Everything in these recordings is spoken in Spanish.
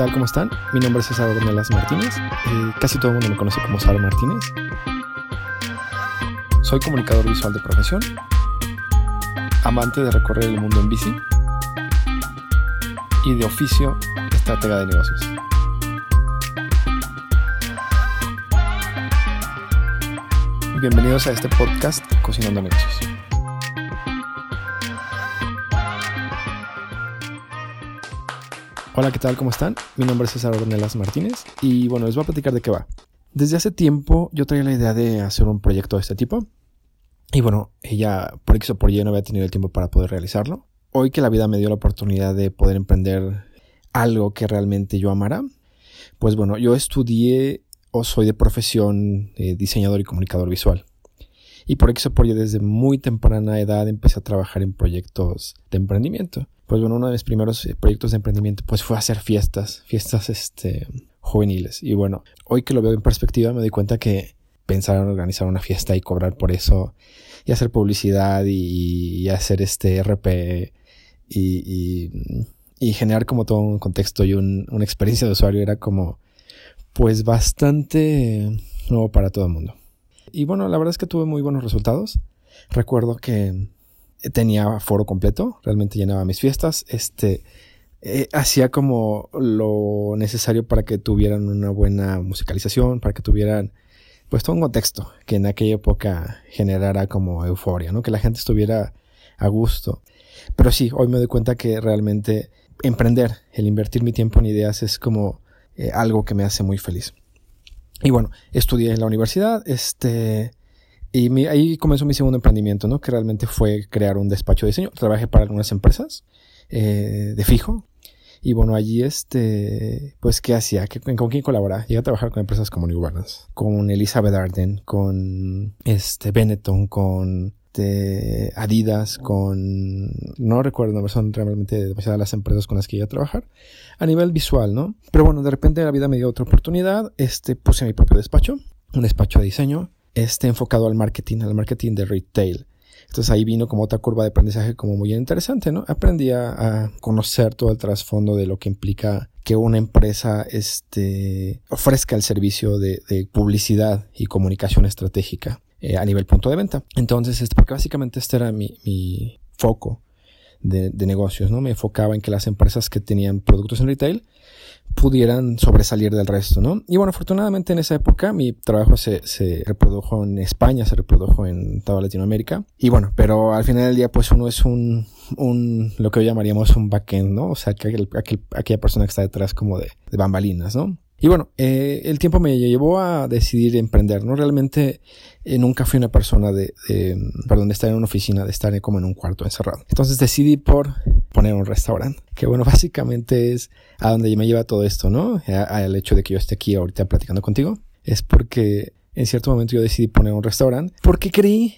tal? ¿Cómo están? Mi nombre es César Ornelas Martínez. Eh, casi todo el mundo me conoce como Sara Martínez. Soy comunicador visual de profesión, amante de recorrer el mundo en bici y de oficio estratega de negocios. Bienvenidos a este podcast Cocinando Negocios. Hola, ¿qué tal? ¿Cómo están? Mi nombre es César Ornelas Martínez y bueno, les voy a platicar de qué va. Desde hace tiempo yo traía la idea de hacer un proyecto de este tipo y bueno, ella por X o por Y no había tenido el tiempo para poder realizarlo. Hoy que la vida me dio la oportunidad de poder emprender algo que realmente yo amara, pues bueno, yo estudié o soy de profesión eh, diseñador y comunicador visual. Y por eso por yo desde muy temprana edad empecé a trabajar en proyectos de emprendimiento. Pues bueno, uno de mis primeros eh, proyectos de emprendimiento pues fue hacer fiestas, fiestas este, juveniles. Y bueno, hoy que lo veo en perspectiva me doy cuenta que pensar en organizar una fiesta y cobrar por eso y hacer publicidad y, hacer este RP y, y, generar como todo un contexto y una experiencia de usuario era como pues bastante nuevo para todo el mundo. Y bueno, la verdad es que tuve muy buenos resultados. Recuerdo que tenía foro completo, realmente llenaba mis fiestas, este, eh, hacía como lo necesario para que tuvieran una buena musicalización, para que tuvieran pues todo un contexto que en aquella época generara como euforia, ¿no? Que la gente estuviera a gusto. Pero sí, hoy me doy cuenta que realmente emprender, el invertir mi tiempo en ideas es como eh, algo que me hace muy feliz. Y bueno, estudié en la universidad, este, y ahí comenzó mi segundo emprendimiento, ¿no? Que realmente fue crear un despacho de diseño. Trabajé para algunas empresas eh, de fijo. Y bueno, allí este, pues, ¿qué hacía? ¿Con quién colaboraba? Llegué a trabajar con empresas como New Balance, con Elizabeth Arden, con este Benetton, con este, Adidas, con... No recuerdo, son realmente demasiadas las empresas con las que iba a trabajar a nivel visual, ¿no? Pero bueno, de repente la vida me dio otra oportunidad, este, puse mi propio despacho, un despacho de diseño, este, enfocado al marketing, al marketing de retail. Entonces ahí vino como otra curva de aprendizaje como muy interesante, ¿no? Aprendí a, conocer todo el trasfondo de lo que implica que una empresa este, ofrezca el servicio de publicidad y comunicación estratégica eh, a nivel punto de venta. Entonces, este, porque básicamente este era mi, mi foco de, de, negocios, ¿no? Me enfocaba en que las empresas que tenían productos en retail pudieran sobresalir del resto, ¿no? Y bueno, afortunadamente en esa época mi trabajo se, se reprodujo en España, se reprodujo en toda Latinoamérica. Y bueno, pero al final del día, pues uno es un, un lo que hoy llamaríamos un backend, ¿no? O sea, que aquel, aquella persona que está detrás como de, de bambalinas, ¿no? Y bueno, eh, el tiempo me llevó a decidir emprender, ¿no? Realmente eh, nunca fui una persona de, perdón, de estar en una oficina, de estar como en un cuarto encerrado. Entonces decidí por poner un restaurante, que bueno, básicamente es a donde me lleva todo esto, ¿no? Al hecho de que yo esté aquí ahorita platicando contigo. Es porque en cierto momento yo decidí poner un restaurante porque creí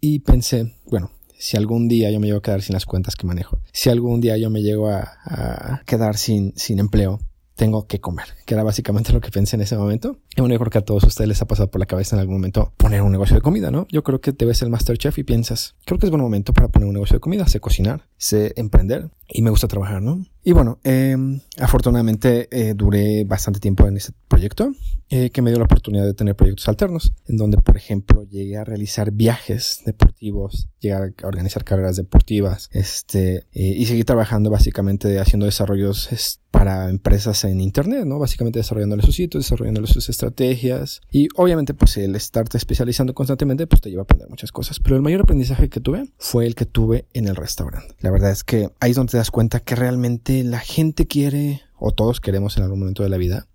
y pensé, bueno, si algún día yo me llego a quedar sin las cuentas que manejo, si algún día yo me llego a, a quedar sin, sin empleo, tengo que comer, que era básicamente lo que pensé en ese momento. Y bueno, yo creo que a todos ustedes les ha pasado por la cabeza en algún momento poner un negocio de comida, ¿no? Yo creo que te ves el Masterchef y piensas, creo que es buen momento para poner un negocio de comida, sé cocinar, sé emprender y me gusta trabajar, ¿no? Y bueno, em, afortunadamente eh, duré bastante tiempo en ese proyecto eh, que me dio la oportunidad de tener proyectos alternos, en donde, por ejemplo, llegué a realizar viajes deportivos, llegué a organizar carreras deportivas, este, eh, y seguí trabajando básicamente haciendo desarrollos para empresas en Internet, ¿no? Básicamente desarrollándole sus sitios, desarrollándole sus estrategias. Y obviamente, pues el estarte especializando constantemente, pues te lleva a aprender muchas cosas. Pero el mayor aprendizaje que tuve fue el que tuve en el restaurante. La verdad es que ahí es donde te das cuenta que realmente la gente quiere, o todos queremos en algún momento de la vida,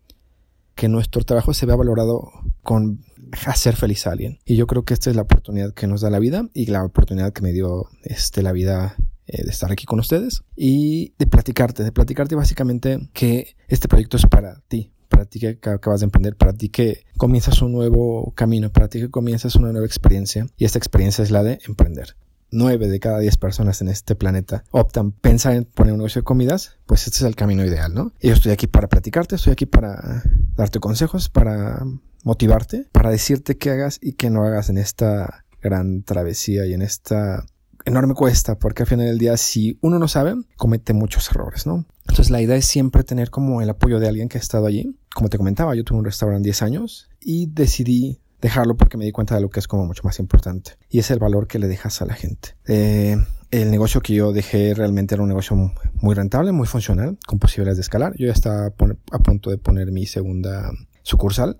que nuestro trabajo se vea valorado con hacer feliz a alguien. Y yo creo que esta es la oportunidad que nos da la vida y la oportunidad que me dio este, la vida eh, de estar aquí con ustedes y de platicarte, de platicarte básicamente que este proyecto es para ti, para ti que acabas de emprender, para ti que comienzas un nuevo camino, para ti que comienzas una nueva experiencia y esta experiencia es la de emprender. 9 de cada 10 personas en este planeta optan pensar en poner un negocio de comidas, pues este es el camino ideal, ¿no? yo estoy aquí para platicarte, estoy aquí para darte consejos, para motivarte, para decirte qué hagas y qué no hagas en esta gran travesía y en esta enorme cuesta, porque al final del día, si uno no sabe, comete muchos errores, ¿no? Entonces la idea es siempre tener como el apoyo de alguien que ha estado allí. Como te comentaba, yo tuve un restaurante 10 años y decidí dejarlo porque me di cuenta de lo que es como mucho más importante. Y es el valor que le dejas a la gente. Eh, el negocio que yo dejé realmente era un negocio muy rentable, muy funcional, con posibilidades de escalar. Yo ya estaba a punto de poner mi segunda sucursal,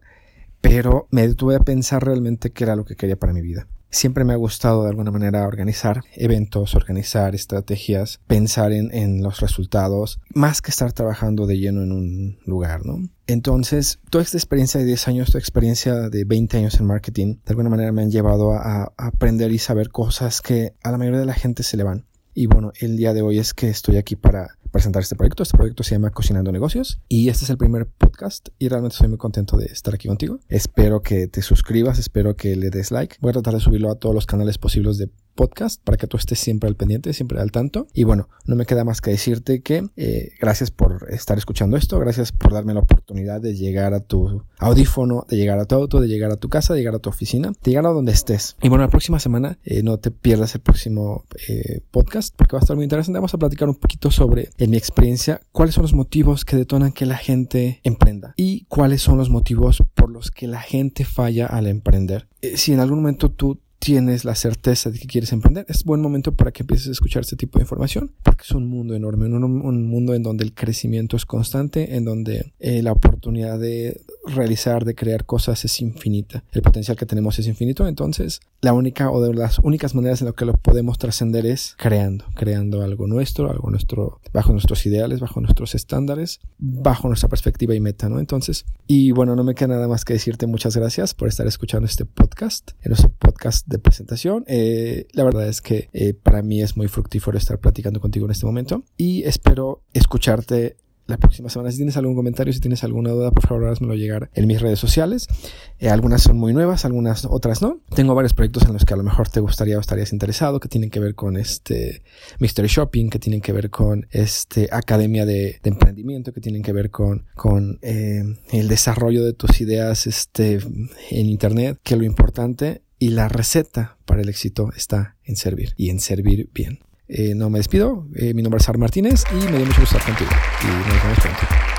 pero me detuve a pensar realmente qué era lo que quería para mi vida. Siempre me ha gustado de alguna manera organizar eventos, organizar estrategias, pensar en, en, los resultados, más que estar trabajando de lleno en un lugar, ¿no? Entonces, toda esta experiencia de 10 años, toda experiencia de 20 años en marketing, de alguna manera me han llevado a, a aprender y saber cosas que a la mayoría de la gente se le van. Y bueno, el día de hoy es que estoy aquí para presentar este proyecto. Este proyecto se llama Cocinando Negocios y este es el primer podcast y realmente estoy muy contento de estar aquí contigo. Espero que te suscribas, espero que le des like. Voy a tratar de subirlo a todos los canales posibles de podcast para que tú estés siempre al pendiente, siempre al tanto. Y bueno, no me queda más que decirte que eh, gracias por estar escuchando esto, gracias por darme la oportunidad de llegar a tu audífono, de llegar a tu auto, de llegar a tu casa, de llegar a tu oficina, de llegar a donde estés. Y bueno, la próxima semana eh, no te pierdas el próximo eh, podcast porque va a estar muy interesante. Vamos a platicar un poquito sobre, en mi experiencia, cuáles son los motivos que detonan que la gente emprenda y cuáles son los motivos por los que la gente falla al emprender. si en algún momento tú tienes la certeza de que quieres emprender, es buen momento para que empieces a escuchar este tipo de información, porque es un mundo enorme, un, mundo en donde el crecimiento es constante, en donde eh, la oportunidad de realizar, de crear cosas es infinita, el potencial que tenemos es infinito, entonces la única o de las únicas maneras en las que lo podemos trascender es creando, creando algo nuestro, algo nuestro, bajo nuestros ideales, bajo nuestros estándares, bajo nuestra perspectiva y meta, ¿no? Entonces, y bueno, no me queda nada más que decirte muchas gracias por estar escuchando este podcast, en nuestro podcast de presentación. Eh, la verdad es que eh, para mí es muy fructífero estar platicando contigo en este momento y espero escucharte la próxima semana. Si tienes algún comentario, si tienes alguna duda, por favor, házmelo llegar en mis redes sociales. Eh, algunas son muy nuevas, algunas otras no. Tengo varios proyectos en los que a lo mejor te gustaría o estarías interesado, que tienen que ver con este Mystery Shopping, que tienen que ver con este Academia de, Emprendimiento, que tienen que ver con, con el desarrollo de tus ideas este, en Internet, que lo importante y la receta para el éxito está en servir y en servir bien. Eh, no me despido, eh, mi nombre es Sar Martínez y me dio mucho gusto estar contigo y nos vemos pronto.